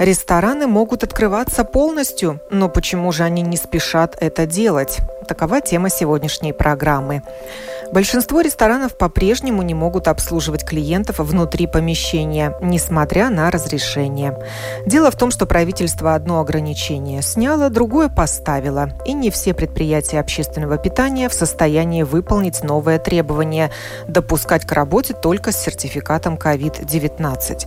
Рестораны могут открываться полностью, но почему же они не спешат это делать? Такова тема сегодняшней программы. Большинство ресторанов по-прежнему не могут обслуживать клиентов внутри помещения, несмотря на разрешение. Дело в том, что правительство одно ограничение сняло, другое поставило, и не все предприятия общественного питания в состоянии выполнить новое требование – допускать к работе только с сертификатом COVID-19.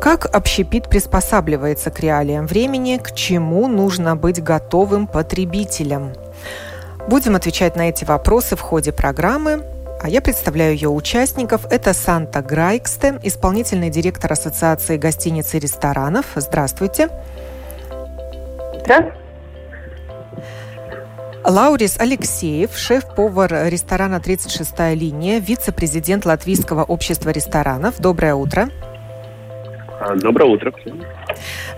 Как общепит приспосабливается к реалиям времени, к чему нужно быть готовым потребителям? Будем отвечать на эти вопросы в ходе программы. А я представляю ее участников. Это Санта Грайксте, исполнительный директор Ассоциации гостиниц и ресторанов. Здравствуйте. Здравствуйте. Лаурис Алексеев, шеф-повар ресторана «36-я линия», вице-президент Латвийского общества ресторанов. Доброе утро. А, доброе утро.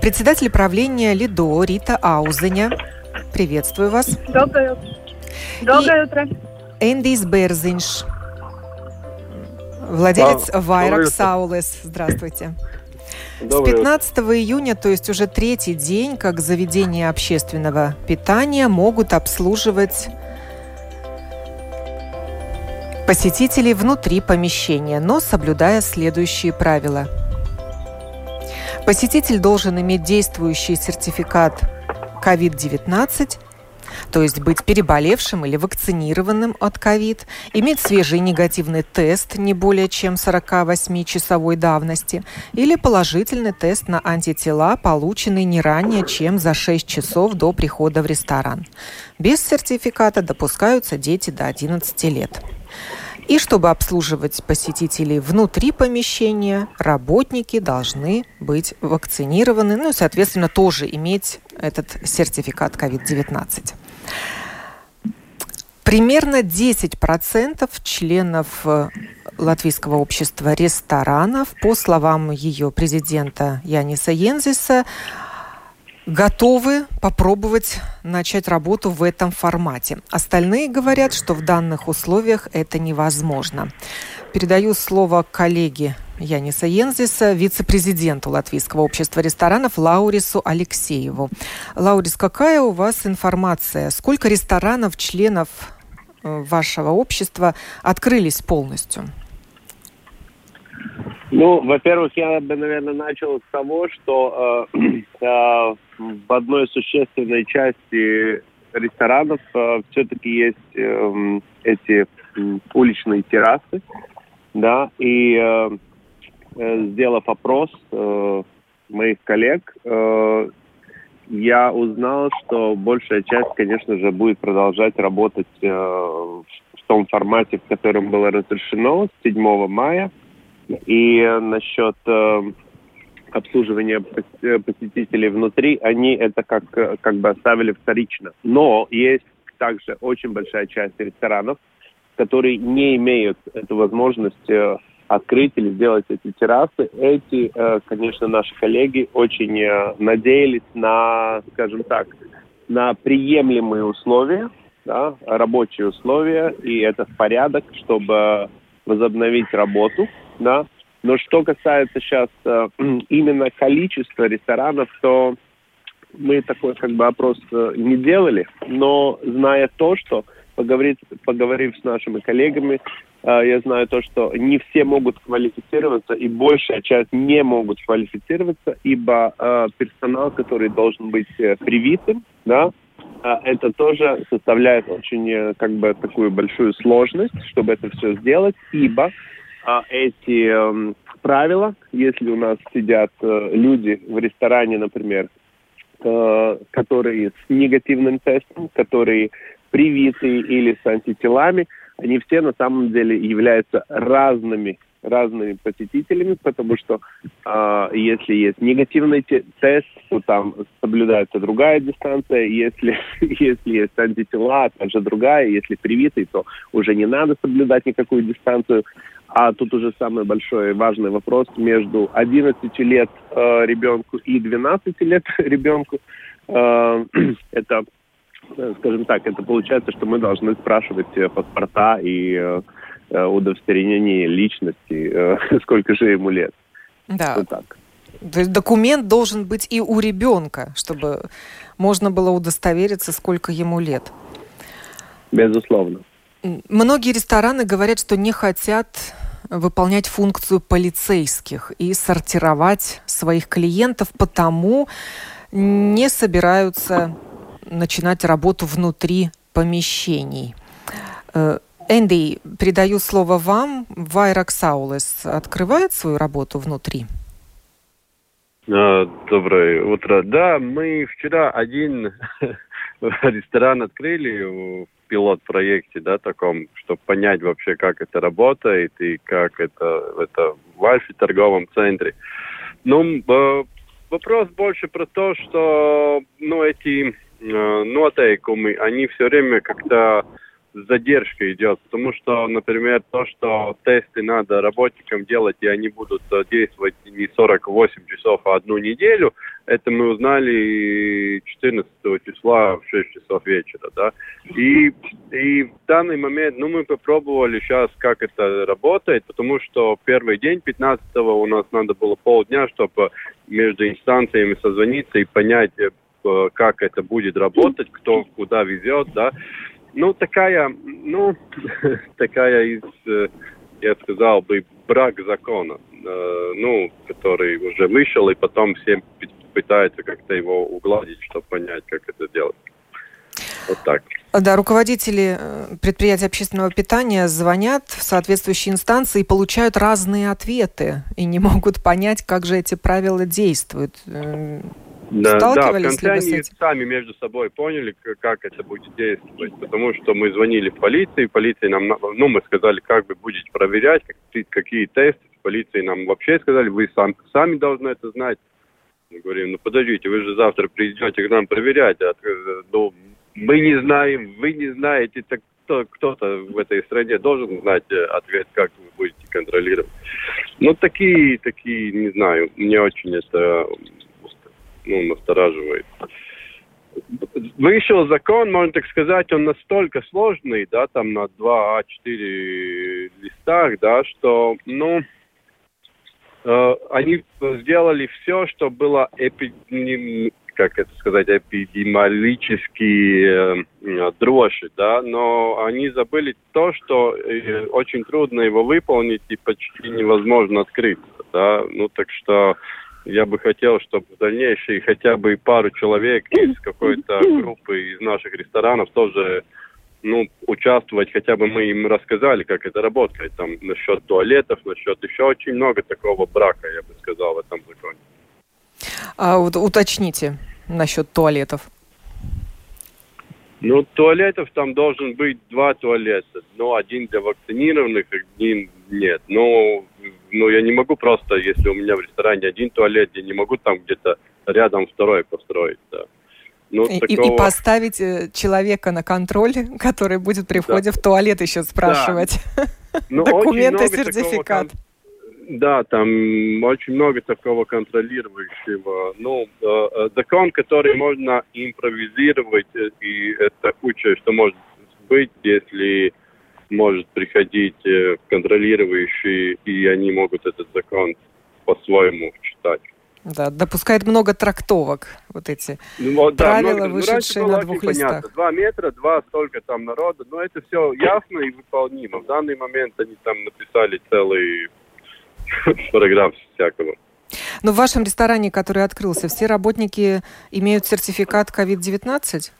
Председатель правления «Лидо» Рита Аузеня. Приветствую вас. Доброе утро. Доброе утро. Эндис Берзинш, владелец а, Вайрак Саулес. Здравствуйте. Доброе С 15 утро. июня, то есть уже третий день, как заведения общественного питания могут обслуживать посетителей внутри помещения, но соблюдая следующие правила. Посетитель должен иметь действующий сертификат COVID-19 то есть быть переболевшим или вакцинированным от ковид, иметь свежий негативный тест не более чем 48-часовой давности или положительный тест на антитела, полученный не ранее, чем за 6 часов до прихода в ресторан. Без сертификата допускаются дети до 11 лет. И чтобы обслуживать посетителей внутри помещения, работники должны быть вакцинированы, ну и, соответственно, тоже иметь этот сертификат COVID-19. Примерно 10% членов э, Латвийского общества ресторанов, по словам ее президента Яниса Йензиса, готовы попробовать начать работу в этом формате. Остальные говорят, что в данных условиях это невозможно. Передаю слово коллеге Яниса Йензиса, вице-президенту Латвийского общества ресторанов Лаурису Алексееву. Лаурис, какая у вас информация? Сколько ресторанов, членов э, вашего общества открылись полностью? Ну, во-первых, я бы, наверное, начал с того, что э, э, в одной существенной части ресторанов э, все-таки есть э, эти э, уличные террасы, да, и э, э, сделав опрос э, моих коллег, э, я узнал, что большая часть, конечно же, будет продолжать работать э, в том формате, в котором было разрешено с 7 мая. И насчет э, обслуживания э, посетителей внутри, они это как, как бы оставили вторично. Но есть также очень большая часть ресторанов, которые не имеют эту возможность э, открыть или сделать эти террасы. Эти, э, конечно, наши коллеги очень э, надеялись на, скажем так, на приемлемые условия, да, рабочие условия, и это в порядок, чтобы возобновить работу да. Но что касается сейчас э, именно количества ресторанов, то мы такой как бы опрос э, не делали, но зная то, что поговорив, поговорив с нашими коллегами, э, я знаю то, что не все могут квалифицироваться, и большая часть не могут квалифицироваться, ибо э, персонал, который должен быть э, привитым, да, э, это тоже составляет очень как бы такую большую сложность, чтобы это все сделать, ибо а, эти э, правила, если у нас сидят э, люди в ресторане, например, э, которые с негативным тестом, которые привиты или с антителами, они все на самом деле являются разными разными посетителями, потому что э, если есть негативный тест, то там соблюдается другая дистанция, если, если есть антитела, также другая, если привитый, то уже не надо соблюдать никакую дистанцию. А тут уже самый большой важный вопрос между 11 лет э, ребенку и 12 лет ребенку. Э, это, скажем так, это получается, что мы должны спрашивать э, паспорта и э, э, удостоверение личности, э, сколько же ему лет. Да. Вот так. То есть документ должен быть и у ребенка, чтобы можно было удостовериться, сколько ему лет. Безусловно. Многие рестораны говорят, что не хотят выполнять функцию полицейских и сортировать своих клиентов, потому не собираются начинать работу внутри помещений. Энди, передаю слово вам. Вайрак Саулес открывает свою работу внутри? А, доброе утро. Да, мы вчера один ресторан открыли в пилот-проекте, да, таком, чтобы понять вообще, как это работает и как это, это в Альфе торговом центре. Ну, э, вопрос больше про то, что, ну, эти э, нотейкумы, они все время как-то задержка идет, потому что, например, то, что тесты надо работникам делать, и они будут э, действовать не 48 часов, а одну неделю, это мы узнали 14 числа в 6 часов вечера, да. И, и в данный момент, ну, мы попробовали сейчас, как это работает, потому что первый день, 15 у нас надо было полдня, чтобы между инстанциями созвониться и понять, э, как это будет работать, кто куда везет, да. Ну, такая, ну, такая из, э, я сказал бы, брак закона, э, ну, который уже вышел, и потом все пытаются как-то его угладить, чтобы понять, как это делать. Вот так. Да, руководители э, предприятий общественного питания звонят в соответствующие инстанции и получают разные ответы и не могут понять, как же эти правила действуют. Да, да, в конце они сами между собой поняли, как это будет действовать, потому что мы звонили в полицию, полиция нам, ну, мы сказали, как вы будете проверять, какие, тесты, полиции нам вообще сказали, вы сам, сами должны это знать. Мы говорим, ну подождите, вы же завтра придете к нам проверять, а, ну, мы не знаем, вы не знаете, так кто-то в этой стране должен знать э, ответ, как вы будете контролировать. Ну, такие, такие, не знаю, мне очень это ну, настораживает. Вышел закон, можно так сказать, он настолько сложный, да, там на 2 А4 листах, да, что, ну, э, они сделали все, что было эпидемией как это сказать, эпидемиологически э, дрожжи, да, но они забыли то, что э, очень трудно его выполнить и почти невозможно открыть, да, ну так что я бы хотел, чтобы в дальнейшем хотя бы пару человек из какой-то группы из наших ресторанов тоже ну, участвовать, хотя бы мы им рассказали, как это работает, там, насчет туалетов, насчет еще очень много такого брака, я бы сказал, в этом законе. А вот уточните насчет туалетов. Ну, туалетов там должен быть два туалета. Ну, один для вакцинированных, один нет. Ну, ну, я не могу просто, если у меня в ресторане один туалет, я не могу там где-то рядом второй построить, да. Ну, и, такого... и поставить э, человека на контроль, который будет при входе да. в туалет еще спрашивать. Да. Ну, Документы, сертификат. Такого, да, там очень много такого контролирующего. Ну, э, э, закон, который можно импровизировать, и это куча, что может быть, если может приходить контролирующий, и они могут этот закон по-своему читать. Да, допускает много трактовок, вот эти ну, да, правила, много, вышедшие ну, на двух листах. Понятно. Два метра, два, столько там народа, но это все ясно и выполнимо. В данный момент они там написали целый параграф всякого. Но в вашем ресторане, который открылся, все работники имеют сертификат COVID-19?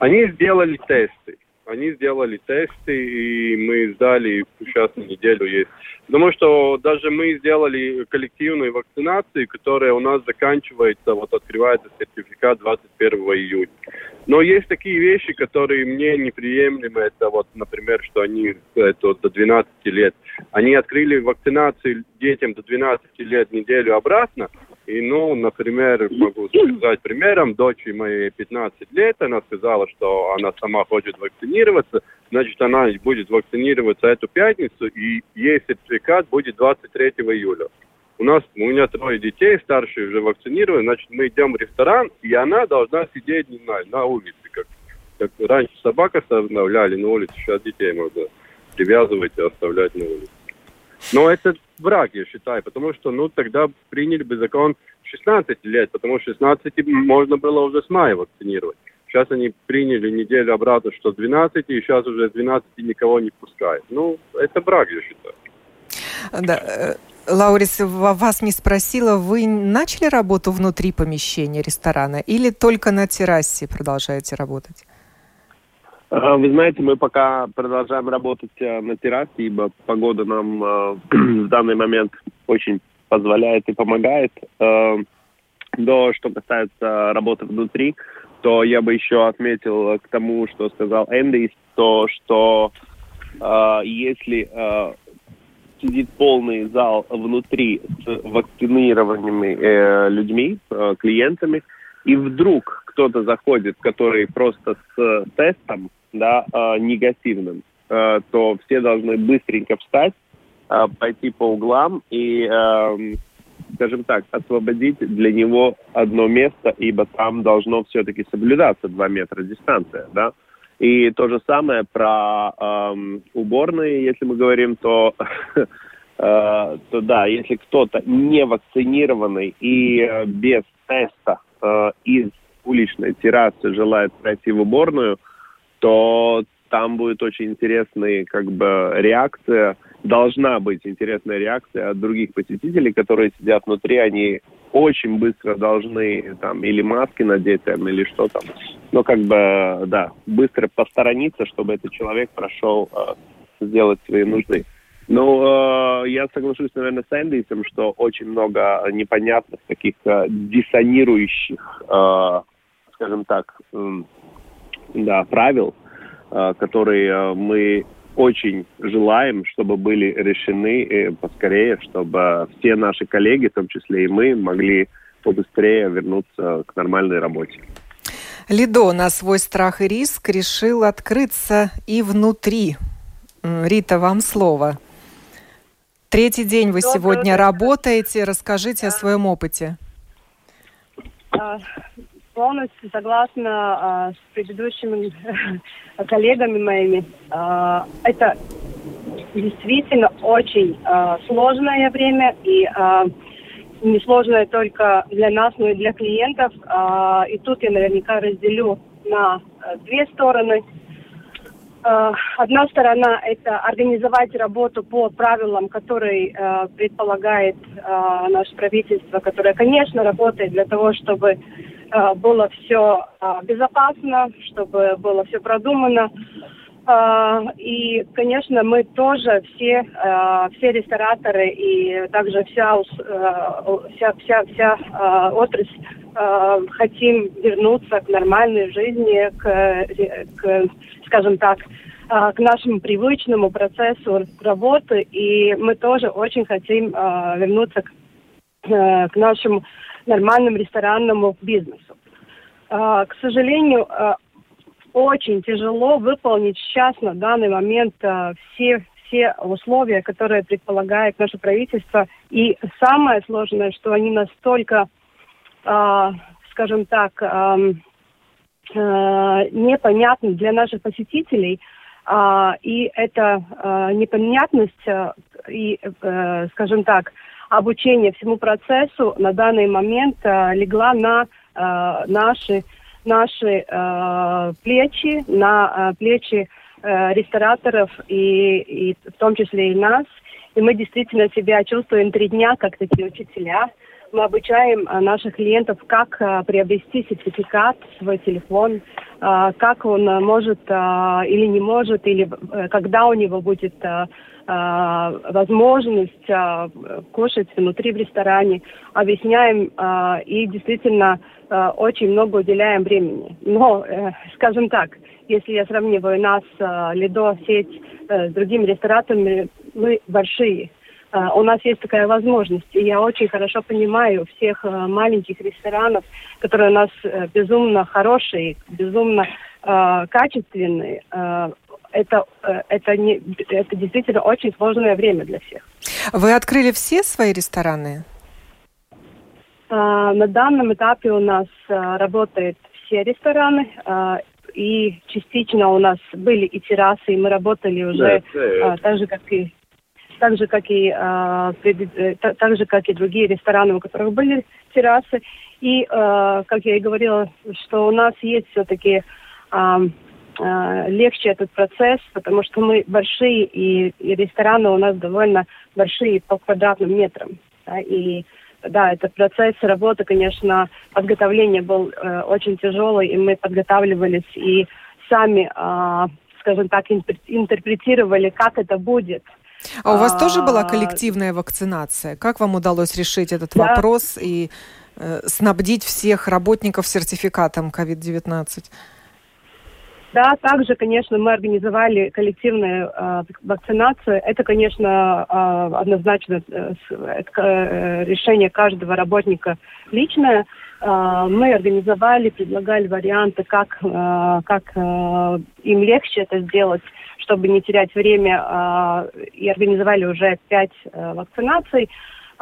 Они сделали тесты. Они сделали тесты, и мы сдали, сейчас неделю есть. Потому что даже мы сделали коллективную вакцинацию, которая у нас заканчивается, вот открывается сертификат 21 июня. Но есть такие вещи, которые мне неприемлемы. Это вот, например, что они это, до 12 лет. Они открыли вакцинацию детям до 12 лет неделю обратно. И, ну, например, могу сказать примером, дочь моей 15 лет, она сказала, что она сама хочет вакцинироваться, значит, она будет вакцинироваться эту пятницу, и ей сертификат будет 23 июля. У нас, у меня трое детей, старшие уже вакцинированы, значит, мы идем в ресторан, и она должна сидеть не знаю, на улице, как, как раньше собака оставляли на улице, сейчас детей можно привязывать и оставлять на улице. Но это враг, я считаю, потому что, ну, тогда приняли бы закон 16 лет, потому что 16 можно было уже с мая вакцинировать. Сейчас они приняли неделю обратно, что 12, и сейчас уже 12 никого не пускают. Ну, это брак, я считаю. Да. Э, Лаурис, вас не спросила, вы начали работу внутри помещения ресторана или только на террасе продолжаете работать? Вы знаете, мы пока продолжаем работать э, на террасе, ибо погода нам э, в данный момент очень позволяет и помогает. Но что касается работы внутри, то я бы еще отметил к тому, что сказал Энди, то, что если сидит полный зал внутри с вакцинированными э, людьми, э, клиентами, и вдруг кто-то заходит, который просто с тестом, да, э, негативным, э, то все должны быстренько встать, э, пойти по углам и, э, скажем так, освободить для него одно место, ибо там должно все-таки соблюдаться 2 метра дистанция, да. И то же самое про эм, уборные, если мы говорим, то, э, то да, если кто-то не вакцинированный и э, без теста э, из уличной террасы желает пройти в уборную, то там будет очень интересная как бы реакция, должна быть интересная реакция от других посетителей, которые сидят внутри, они очень быстро должны там или маски надеть там, или что там. Но как бы, да, быстро посторониться, чтобы этот человек прошел э, сделать свои нужды. Ну, э, я соглашусь, наверное, с Эндисом, что очень много непонятных таких э, диссонирующих, э, скажем так, э, да, правил, э, которые э, мы очень желаем, чтобы были решены э, поскорее, чтобы все наши коллеги, в том числе и мы, могли побыстрее вернуться к нормальной работе. Лидо на свой страх и риск решил открыться и внутри. Рита, вам слово. Третий день вы сегодня работаете. Расскажите о своем опыте. Полностью согласна а, с предыдущими коллегами моими. А, это действительно очень а, сложное время и а, не сложное только для нас, но и для клиентов. А, и тут я наверняка разделю на а, две стороны. Одна сторона – это организовать работу по правилам, которые а, предполагает а, наше правительство, которое, конечно, работает для того, чтобы Э, было все э, безопасно, чтобы было все продумано. Э, и, конечно, мы тоже все, все рестораторы и также вся, вся, вся, вся отрасль хотим вернуться к нормальной жизни, к, к скажем так, к нашему привычному процессу работы. И мы тоже очень хотим вернуться к, к нашему нормальному ресторанному бизнесу. А, к сожалению, а, очень тяжело выполнить сейчас на данный момент а, все все условия, которые предполагает наше правительство. И самое сложное, что они настолько, скажем так, непонятны для наших посетителей, и эта непонятность и, э, скажем так, обучение всему процессу на данный момент э, легла на э, наши, наши э, плечи, на э, плечи э, рестораторов и, и в том числе и нас. И мы действительно себя чувствуем три дня как такие учителя. Мы обучаем э, наших клиентов, как э, приобрести сертификат свой телефон, э, как он может или не может, или когда у него будет возможность кушать внутри в ресторане, объясняем и действительно очень много уделяем времени. Но, скажем так, если я сравниваю нас, Лидо, сеть с другими ресторанами, мы большие. У нас есть такая возможность, и я очень хорошо понимаю всех маленьких ресторанов, которые у нас безумно хорошие, безумно качественные это, э, это, не, это действительно очень сложное время для всех. Вы открыли все свои рестораны? А, на данном этапе у нас а, работают все рестораны, а, и частично у нас были и террасы, и мы работали уже да, так же, как и так же, как и, э, так же, как и другие рестораны, у которых были террасы. И, э, как я и говорила, что у нас есть все-таки э, Э, легче этот процесс, потому что мы большие, и, и рестораны у нас довольно большие по квадратным метрам. Да, и да, этот процесс работы, конечно, подготовление был э, очень тяжелый, и мы подготавливались и сами, э, скажем так, интерпретировали, как это будет. А у вас а, тоже была коллективная вакцинация? Как вам удалось решить этот да. вопрос и э, снабдить всех работников сертификатом COVID-19? Да, также, конечно, мы организовали коллективную э, вакцинацию. Это, конечно, э, однозначно э, э, решение каждого работника личное. Э, мы организовали, предлагали варианты, как, э, как э, им легче это сделать, чтобы не терять время, э, и организовали уже пять э, вакцинаций.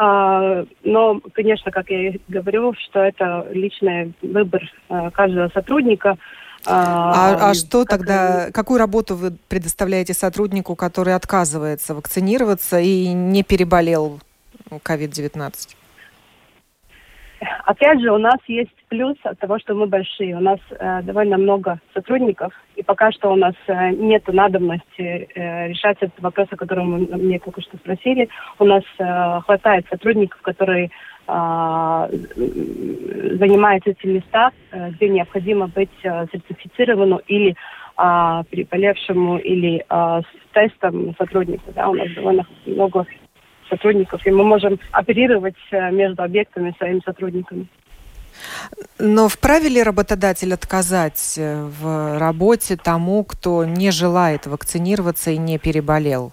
Но, конечно, как я и говорю, что это личный выбор uh, каждого сотрудника. А, а, а что тогда, какую работу вы предоставляете сотруднику, который отказывается вакцинироваться и не переболел COVID-19? Опять же, у нас есть плюс от того, что мы большие. У нас э, довольно много сотрудников, и пока что у нас э, нет надобности э, решать этот вопрос, о котором вы мне только что спросили. У нас э, хватает сотрудников, которые а, занимает эти места, э, где необходимо быть э, сертифицированному или а, переболевшему или а, с тестом сотруднику. Да, у нас довольно много сотрудников, и мы можем оперировать э, между объектами своими сотрудниками. Но вправе ли работодатель отказать в работе тому, кто не желает вакцинироваться и не переболел?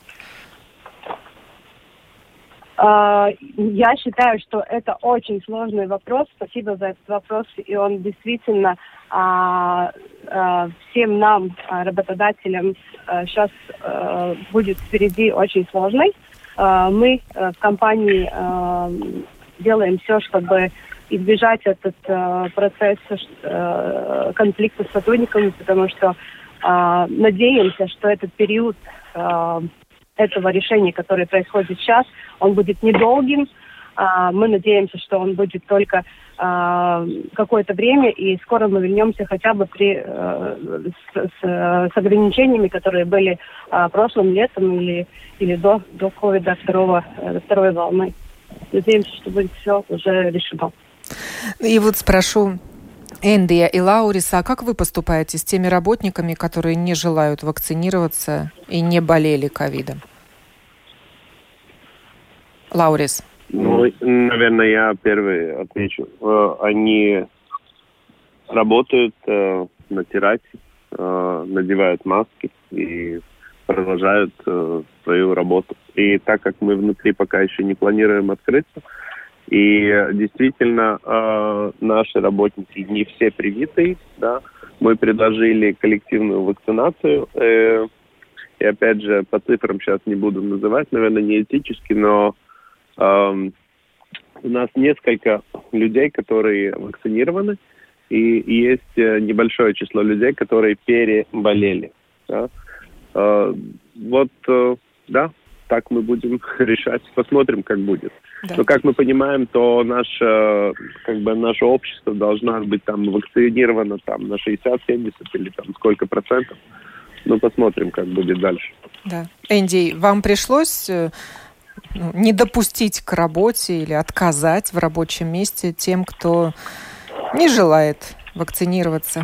А, я считаю, что это очень сложный вопрос. Спасибо за этот вопрос. И он действительно а, а, всем нам, работодателям, сейчас будет впереди очень сложный. Мы в компании делаем все, чтобы избежать этот процесс конфликта с сотрудниками, потому что надеемся, что этот период этого решения, которое происходит сейчас, он будет недолгим. А, мы надеемся, что он будет только а, какое-то время, и скоро мы вернемся хотя бы при, э, с, с, с ограничениями, которые были а, прошлым летом или, или до, до ковида второго, э, второй волны. Надеемся, что будет все уже решено. И вот спрошу Эндия и Лауриса, а как вы поступаете с теми работниками, которые не желают вакцинироваться и не болели ковидом? Лаурис. Ну, наверное, я первый отвечу. Э, они работают э, на террасе, э, надевают маски и продолжают свою работу. И так как мы внутри пока еще не планируем открыться, и действительно наши работники не все привитые, да, мы предложили коллективную вакцинацию. и опять же, по цифрам сейчас не буду называть, наверное, не этически, но у нас несколько людей, которые вакцинированы, и есть э, небольшое число людей, которые переболели. Да? Вот, э, да, так мы будем решать. Посмотрим, как будет. Да. Но как мы понимаем, то наше, как бы наше общество должно быть там вакцинировано там на 60-70 или там сколько процентов. Ну, посмотрим, как будет дальше. Да. Энди, вам пришлось э, ну, не допустить к работе или отказать в рабочем месте тем, кто не желает вакцинироваться?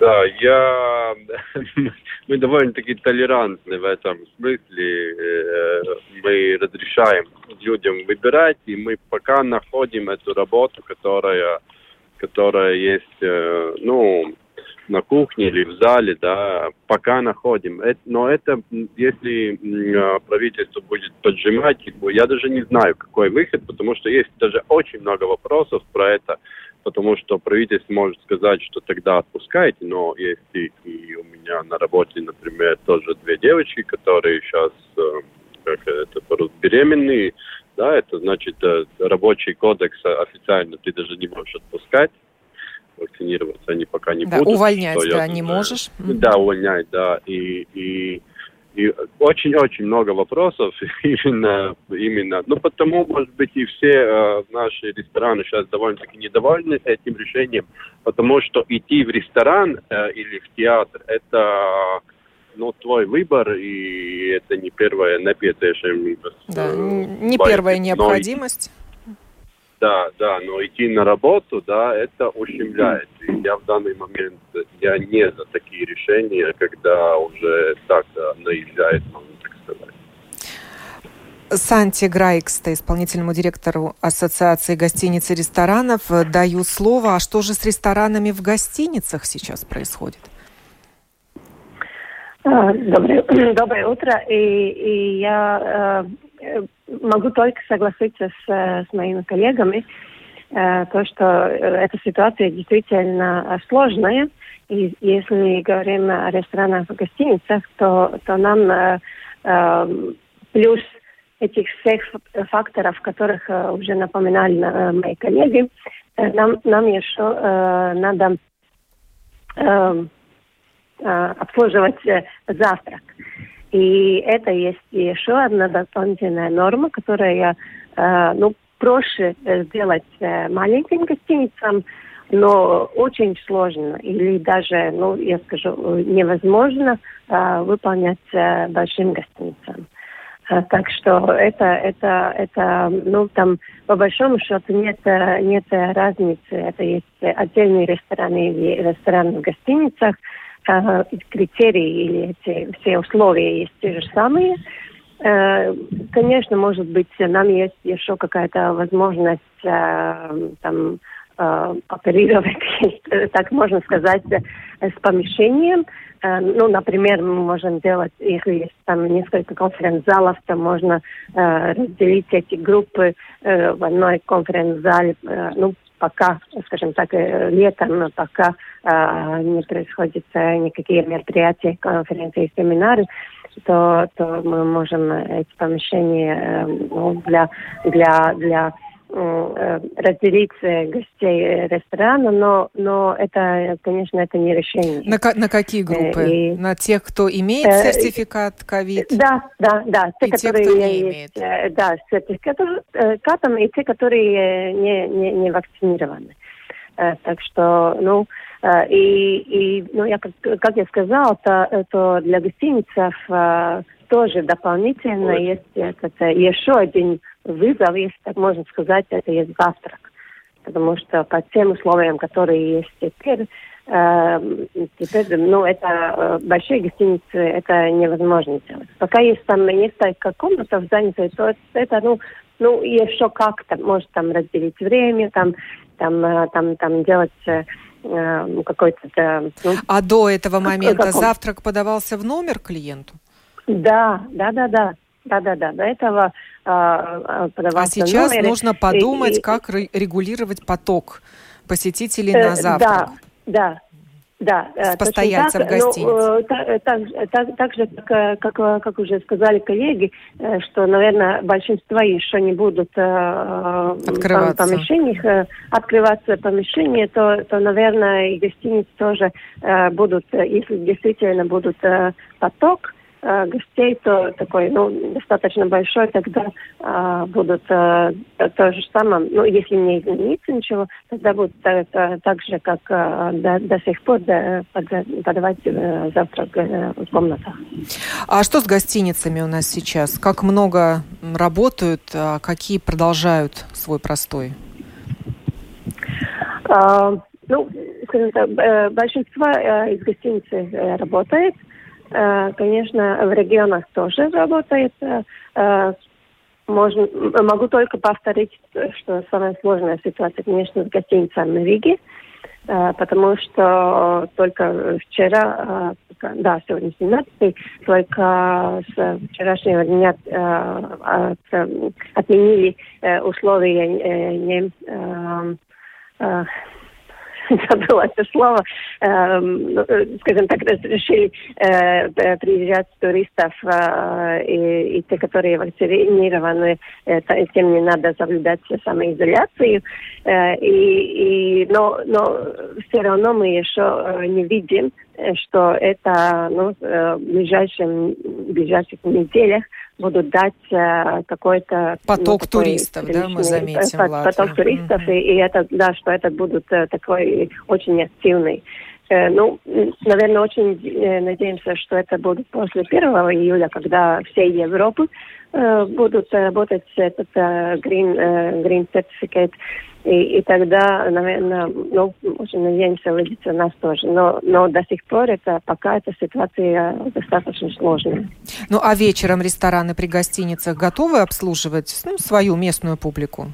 Да, я... мы довольно-таки толерантны в этом смысле. Э, мы разрешаем людям выбирать, и мы пока находим эту работу, которая, которая есть, э, ну, на кухне или в зале, да, пока находим. Но это, если а, правительство будет поджимать, я даже не знаю, какой выход, потому что есть даже очень много вопросов про это, потому что правительство может сказать, что тогда отпускайте, но есть и, у меня на работе, например, тоже две девочки, которые сейчас э, как это беременные, да, это значит э, рабочий кодекс официально ты даже не можешь отпускать вакцинироваться они пока не да, будут. Увольнять, да, не можешь. Да, увольнять, да. И, и, и очень-очень много вопросов именно, именно. Ну, потому, может быть, и все э, наши рестораны сейчас довольно-таки недовольны этим решением, потому что идти в ресторан э, или в театр – это ну, твой выбор, и это не первая необходимость. Да, не первая необходимость. Да, да, но идти на работу, да, это ущемляет. И я в данный момент, я не за такие решения, когда уже так да, наезжает, можно так сказать. Санти Грайкста, исполнительному директору Ассоциации гостиниц и ресторанов, даю слово. А что же с ресторанами в гостиницах сейчас происходит? А, доброе, доброе утро. И, и я э, могу только согласиться с, с моими коллегами, э, то, что эта ситуация действительно сложная. И если говорим о ресторанах и гостиницах, то, то нам э, э, плюс этих всех факторов, которых э, уже напоминали э, мои коллеги, э, нам, нам еще э, надо э, э, обслуживать э, завтрак. И это есть еще одна дополнительная норма, которая, э, ну, проще сделать э, маленьким гостиницам, но очень сложно или даже, ну, я скажу, невозможно э, выполнять э, большим гостиницам. Э, так что это, это, это, ну, там, по большому счету нет, нет разницы. Это есть отдельные рестораны или рестораны в гостиницах, э, критерии или эти все условия есть те же самые. Э, конечно, может быть, нам есть еще какая-то возможность э, там оперировать, так можно сказать, с помещением. Ну, например, мы можем делать, если есть там несколько конференц-залов, то можно разделить эти группы в одной конференц-зале, ну, пока, скажем так, э, летом, пока э, не происходят никакие мероприятия, конференции, семинары, то, то мы можем эти помещения э, ну, для, для, для разделить гостей ресторана, но, но это, конечно, это не решение. На, на какие э, группы? И, на тех, кто имеет э, сертификат ковид? Да, да, да. Те, и которые те, кто не имеет. Да, с сертификатом, и те, которые не, не, не вакцинированы. Так что, ну, и, и ну, я, как, как я сказала, то, то для гостиницев тоже дополнительно Ой. есть это, еще один вызов, если так можно сказать, это есть завтрак. Потому что по тем условиям, которые есть теперь, э, теперь, ну, это э, большие гостиницы, это невозможно делать. Пока есть там несколько комнат занятых, то это, ну, ну, еще как-то, может там разделить время, там, там, э, там, там делать э, э какой-то... Ну, а до этого момента завтрак подавался в номер клиенту? Да, да, да, да. Да, да, да. До этого а, а сейчас номере. нужно подумать, и, как регулировать поток посетителей э, на завтрак. Да, да. Да, с постояльцев так, гостиниц. Ну, так, так, так, так же, как, как, как уже сказали коллеги, что, наверное, большинство еще не будут открываться. в помещениях, открываться помещения, то, то, наверное, и гостиницы тоже будут, если действительно будут поток, э, гостей, то такой, ну, достаточно большой, тогда э, будут э, то же самое, ну, если не изменится ничего, тогда будут так, так же, как э, до, до сих пор да, подавать э, завтрак э, в комнатах. А что с гостиницами у нас сейчас? Как много работают, а какие продолжают свой простой? Uh, ну, скажем так, большинство из гостиницы работает. Конечно, в регионах тоже работает. Можно, могу только повторить, что самая сложная ситуация, конечно, с гостиницами. Э, потому что только вчера, э, да, сегодня 17 только с вчерашнего дня э, отменили условия забыла это слово, эм, э, скажем так, разрешили э, приезжать туристов, э, и, те, которые вакцинированы, тем не надо соблюдать самоизоляцию. И, и, но, но все равно мы еще не видим, что это ну, в ближайших, ближайших неделях будут дать э, какой-то поток ну, туристов, да, мы заметим. Поток, поток туристов mm-hmm. и, и это, да, что это будут э, такой очень активный. Э, ну, наверное, очень э, надеемся, что это будет после 1 июля, когда все Европы э, будут работать этот green, green certificate. И, и тогда, наверное, ну, очень надеемся увидеться нас тоже. Но, но до сих пор это пока эта ситуация достаточно сложная. Ну а вечером рестораны при гостиницах готовы обслуживать ну, свою местную публику?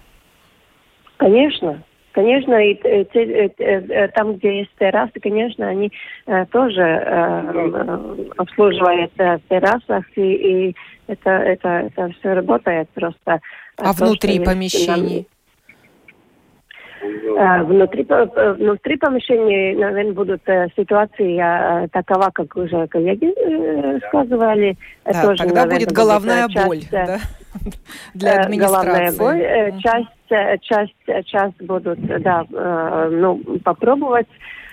Конечно, Конечно, и те, э, э, там, где есть террасы, конечно, они э, тоже э, обслуживают э, в террасах, и, и это, это, это все работает просто. А то, внутри помещений? Э, внутри, э, внутри помещения, наверное, будут э, ситуации такова, как уже коллеги сказывали. Да, тоже, тогда наверное, будет головная будет боль, часть, да? Для администрации. Головная боль. Часть, часть, часть будут, да, ну, попробовать.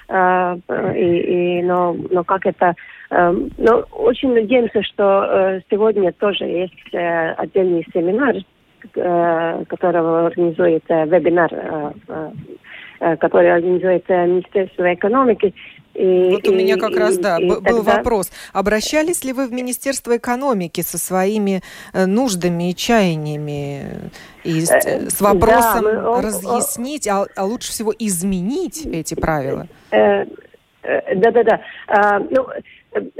И, и, но, но как это... Но очень надеемся, что сегодня тоже есть отдельный семинар Э, которого организует э, вебинар, э, который организует Министерство экономики. И, вот у меня как и, раз, да, и, был тогда... вопрос. Обращались ли вы в Министерство экономики со своими нуждами и чаяниями и с, с вопросом да, мы, разъяснить, а, а лучше всего изменить эти правила? Да-да-да. А, ну,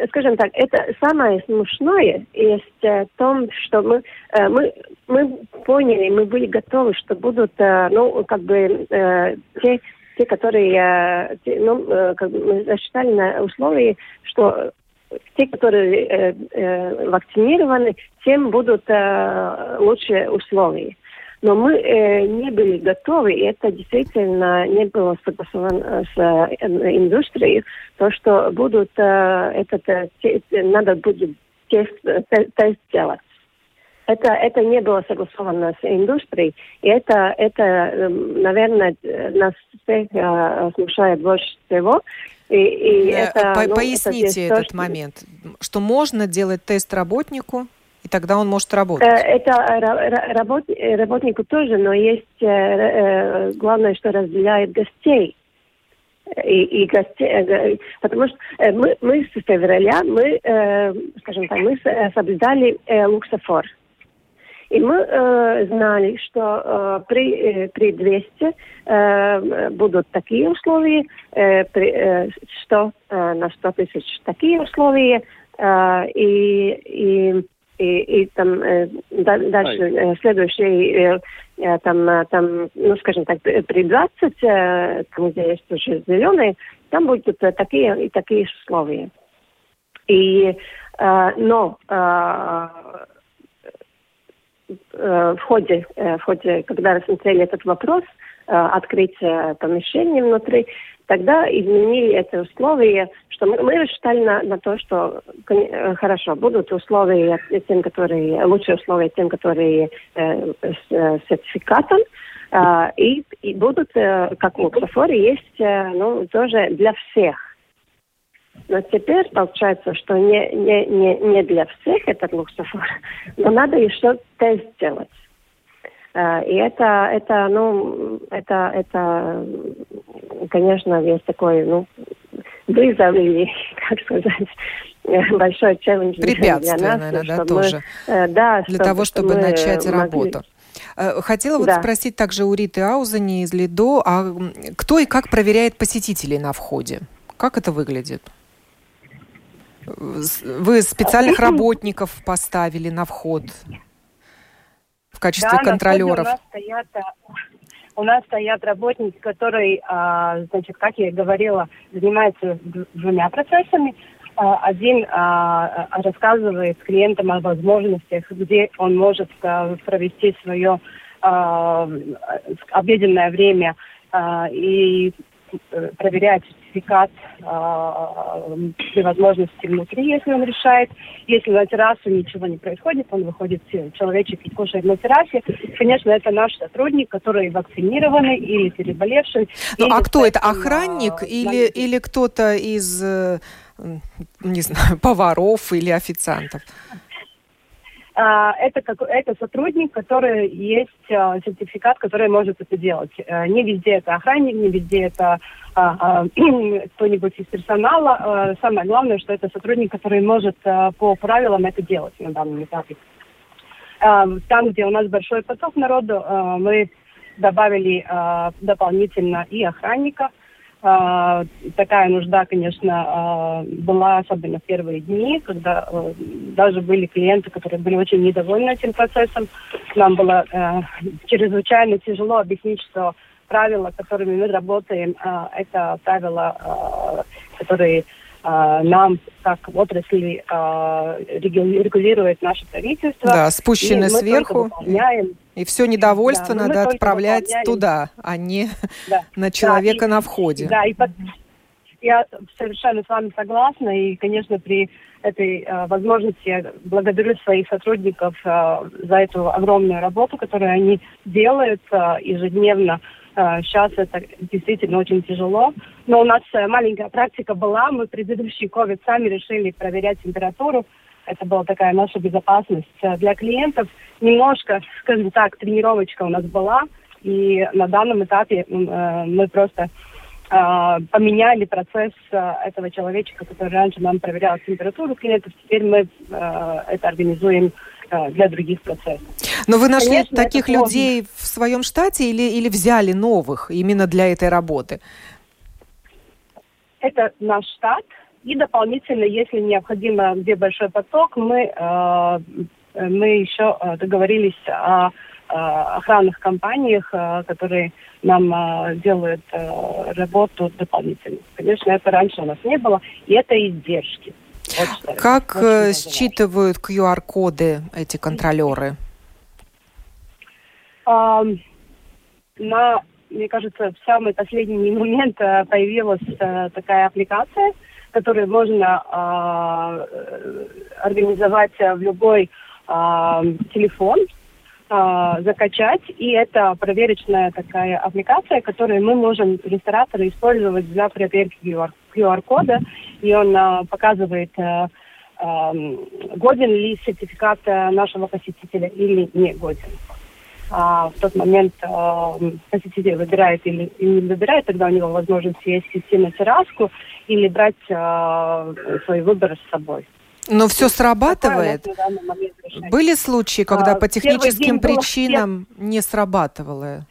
скажем так, это самое смешное есть в том, что мы, мы мы поняли, мы были готовы, что будут, э, ну, как бы, э, те, те, которые, э, те, ну, как бы мы засчитали на условии, что те, которые э, э, вакцинированы, тем будут э, лучшие условия. Но мы э, не были готовы, и это действительно не было согласовано с э, индустрией, то, что будут, э, этот, э, надо будет тест, тест, тест делать. Это, это не было согласовано с индустрией, и это, это эм, наверное, нас всех э, смущает больше всего. И, и э, это, По ну, Поясните это этот то, момент, что можно делать тест работнику, и тогда он может работать. Э, это работ, работнику тоже, но есть главное, что разделяет гостей. И, и гостей, потому что мы, мы с февраля, мы, скажем так, мы соблюдали луксофор. И мы э, знали, что э, при, э, при 200 э, будут такие условия, э, при, э, 100 э, на 100 тысяч такие условия, э, и, и и, и там э, дальше э, следующий э, э, там э, там ну скажем так при 20 э, там где есть уже зеленые там будут э, такие и такие условия. И э, но э, Э, в ходе, э, в ходе, когда рассмотрели этот вопрос, э, открытия помещения внутри, тогда изменили это условия, что мы, мы рассчитали на, на то, что хорошо, будут условия тем, которые, лучшие условия тем, которые э, с э, сертификатом, э, и, и будут, э, как в Луксофоре, есть э, ну, тоже для всех но теперь получается, что не, не, не, не для всех этот луксофор, но надо еще тест сделать. А, и это, это, ну, это, это, конечно, есть такой, ну, вызов или, как сказать, большой челлендж Препятствие, для нас. наверное, да, тоже. Мы, э, да, для чтобы, того, чтобы начать могли... работу. Э, хотела вот да. спросить также у Риты Аузани из Лидо, а кто и как проверяет посетителей на входе? Как это выглядит? Вы специальных работников поставили на вход в качестве да, контролеров? На у нас стоят у нас стоят работники, которые, а, значит, как я и говорила, занимаются двумя процессами. А, один а, рассказывает клиентам о возможностях, где он может провести свое обеденное время и э, проверять сертификат э, при возможности внутри, если он решает. Если на террасу ничего не происходит, он выходит человечек и кушает на террасе. Конечно, это наш сотрудник, который вакцинированный или переболевший. Ну, а кто это? Охранник или, или кто-то из, э, не знаю, поваров или официантов? А, это, как, это сотрудник, который есть а, сертификат, который может это делать. Э, не везде это охранник, не везде это а, кто-нибудь из персонала. Самое главное, что это сотрудник, который может по правилам это делать на данном этапе. Там, где у нас большой поток народу, мы добавили дополнительно и охранника, а, такая нужда, конечно, а, была, особенно в первые дни, когда а, даже были клиенты, которые были очень недовольны этим процессом. Нам было а, чрезвычайно тяжело объяснить, что правила, которыми мы работаем, а, это правила, которые нам, как отрасли, регулирует наше правительство. Да, спущены сверху. И все недовольство да, надо отправлять туда, а не да. на человека да, и, на входе. Да, и под... я совершенно с вами согласна. И, конечно, при этой э, возможности благодарю своих сотрудников э, за эту огромную работу, которую они делают э, ежедневно. Э, сейчас это действительно очень тяжело. Но у нас э, маленькая практика была. Мы предыдущий COVID сами решили проверять температуру это была такая наша безопасность э, для клиентов. Немножко, скажем так, тренировочка у нас была. И на данном этапе э, мы просто э, поменяли процесс этого человечка, который раньше нам проверял температуру клиентов. Теперь мы это организуем для других процессов. Но вы нашли Конечно, таких людей в своем штате или, или взяли новых именно для этой работы? Это наш штат. И дополнительно, если необходимо, где большой поток, мы, э, мы еще э, договорились о э, охранных компаниях, которые нам делают работу дополнительно. Конечно, это раньше у нас не было, и это издержки. Вот как очень считывают QR-коды эти контролеры? на, мне кажется, в самый последний момент появилась такая аппликация – которые можно э, организовать в любой э, телефон, э, закачать. И это проверочная такая аппликация, которую мы можем, рестораторы, использовать для проверки QR-кода. И он э, показывает, э, э, годен ли сертификат нашего посетителя или не годен а, в тот момент а, посетитель выбирает или, или не выбирает, тогда у него возможность есть идти на терраску или брать а, свой выбор с собой. Но все срабатывает. Были случаи, когда а, по техническим причинам было... не срабатывало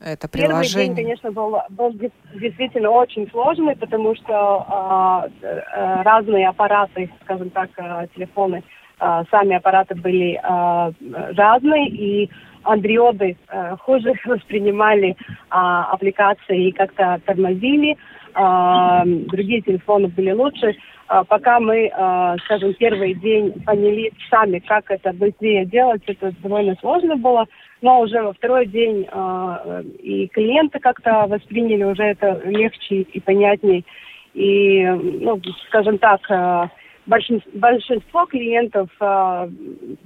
это приложение? Первый день, конечно, был, был действительно очень сложный, потому что а, а, разные аппараты, скажем так, а, телефоны, а, сами аппараты были а, разные, и андриоды э, хуже воспринимали э, аппликации и как-то тормозили. Э, другие телефоны были лучше. Э, пока мы, э, скажем, первый день поняли сами, как это быстрее делать, это довольно сложно было. Но уже во второй день э, и клиенты как-то восприняли уже это легче и понятней. И, ну, скажем так, э, большинство, большинство клиентов э,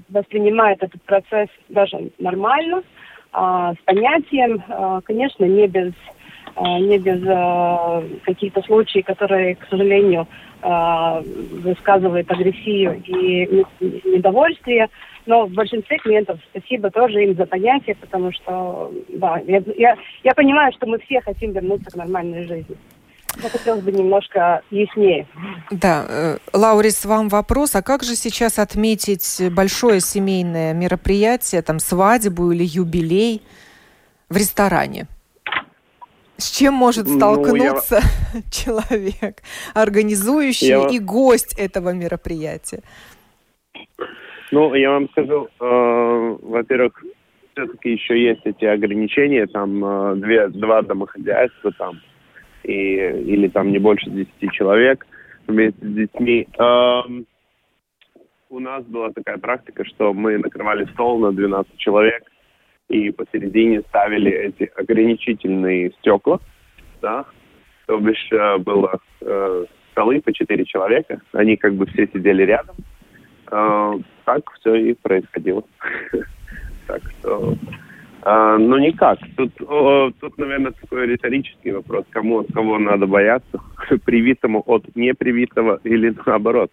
воспринимает этот процесс даже нормально, э, с понятием, э, конечно, не без, э, не без э, каких-то случаев, которые, к сожалению, э, высказывают агрессию и недовольствие. Но в большинстве клиентов спасибо тоже им за понятие, потому что, да, я, я, я понимаю, что мы все хотим вернуться к нормальной жизни. Хотелось бы немножко яснее. Да, э, Лаурис, вам вопрос, а как же сейчас отметить большое семейное мероприятие, там свадьбу или юбилей в ресторане? С чем может столкнуться ну, я... человек, организующий я... и гость этого мероприятия? Ну, я вам скажу, э, во-первых, все-таки еще есть эти ограничения, там э, две, два домохозяйства там, и, или там не больше 10 человек вместе с детьми. Э, у нас была такая практика, что мы накрывали стол на 12 человек, и посередине ставили эти ограничительные стекла, да, то бишь э, было э, столы по четыре человека, они как бы все сидели рядом, э, так все и происходило. Так что, э, ну никак. Тут, тут, наверное, такой риторический вопрос, кому от кого надо бояться, привитому от непривитого или наоборот.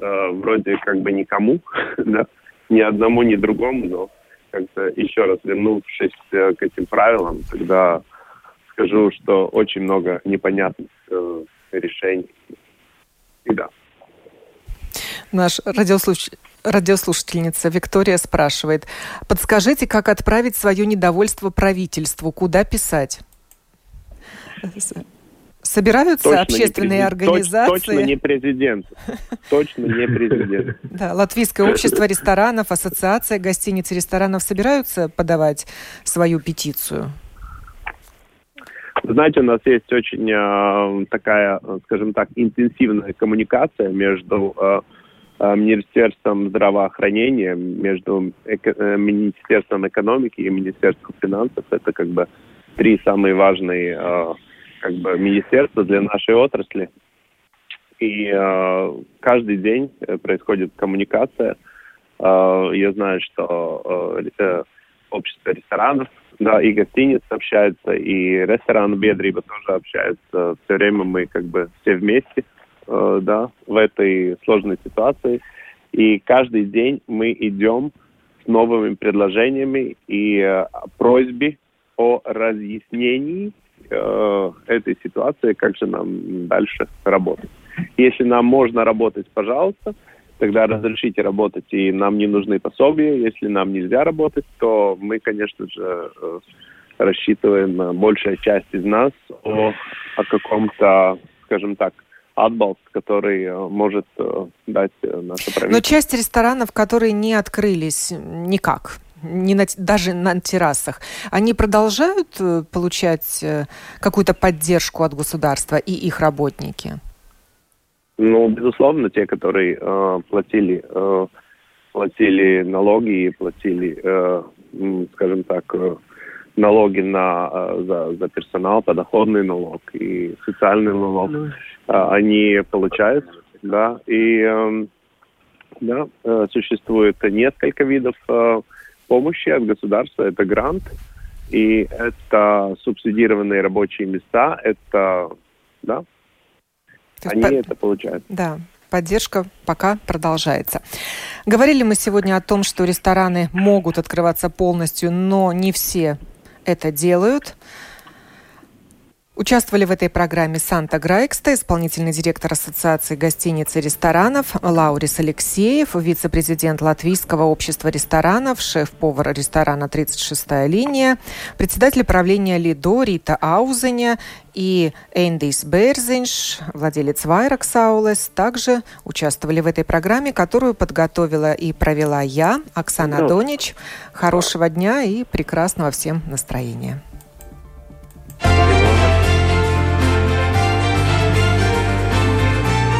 Э, вроде как бы никому, да, ни одному, ни другому, но как-то еще раз вернувшись э, к этим правилам, тогда скажу, что очень много непонятных э, решений. И да. Наш радиослуш... радиослушательница Виктория спрашивает, подскажите, как отправить свое недовольство правительству, куда писать? Собираются точно общественные организации. Точ, точно не президент. Точно не президент. Да, Латвийское общество ресторанов, Ассоциация гостиниц и ресторанов собираются подавать свою петицию? Знаете, у нас есть очень э, такая, скажем так, интенсивная коммуникация между э Министерством здравоохранения, между э, Министерством экономики и Министерством финансов. Это как бы три самые важные э, как бы министерство для нашей отрасли. И э, каждый день э, происходит коммуникация. Э, я знаю, что э, э, общество ресторанов, да, и гостиниц общаются, и ресторан Бедриба тоже общаются. Все время мы как бы все вместе, э, да, в этой сложной ситуации. И каждый день мы идем с новыми предложениями и э, просьбе о разъяснении э, этой ситуации, как же нам дальше работать. Если нам можно работать, пожалуйста, тогда разрешите работать, и нам не нужны пособия. Если нам нельзя работать, то мы, конечно же, э, рассчитываем, большая часть из нас, о, о каком-то, скажем так, отбалт, который э, может э, дать наше правительство. Но часть ресторанов, которые не открылись никак, не на, даже на террасах, они продолжают э, получать э, какую-то поддержку от государства и их работники? Ну, безусловно, те, которые э, платили, э, платили налоги и платили, э, скажем так, э, налоги на, э, за, за персонал, подоходный налог и социальный налог, э, они получают, да, и э, да, э, существует несколько видов помощи от государства, это грант, и это субсидированные рабочие места, это, да, они по... это получают. Да, поддержка пока продолжается. Говорили мы сегодня о том, что рестораны могут открываться полностью, но не все это делают. Участвовали в этой программе Санта Грайкста, исполнительный директор Ассоциации гостиниц и ресторанов, Лаурис Алексеев, вице-президент Латвийского общества ресторанов, шеф-повар ресторана «36-я линия», председатель правления «Лидо» Рита Аузеня и Эндис Берзинш, владелец Вайрак Саулес, также участвовали в этой программе, которую подготовила и провела я, Оксана да. Донич. Хорошего дня и прекрасного всем настроения.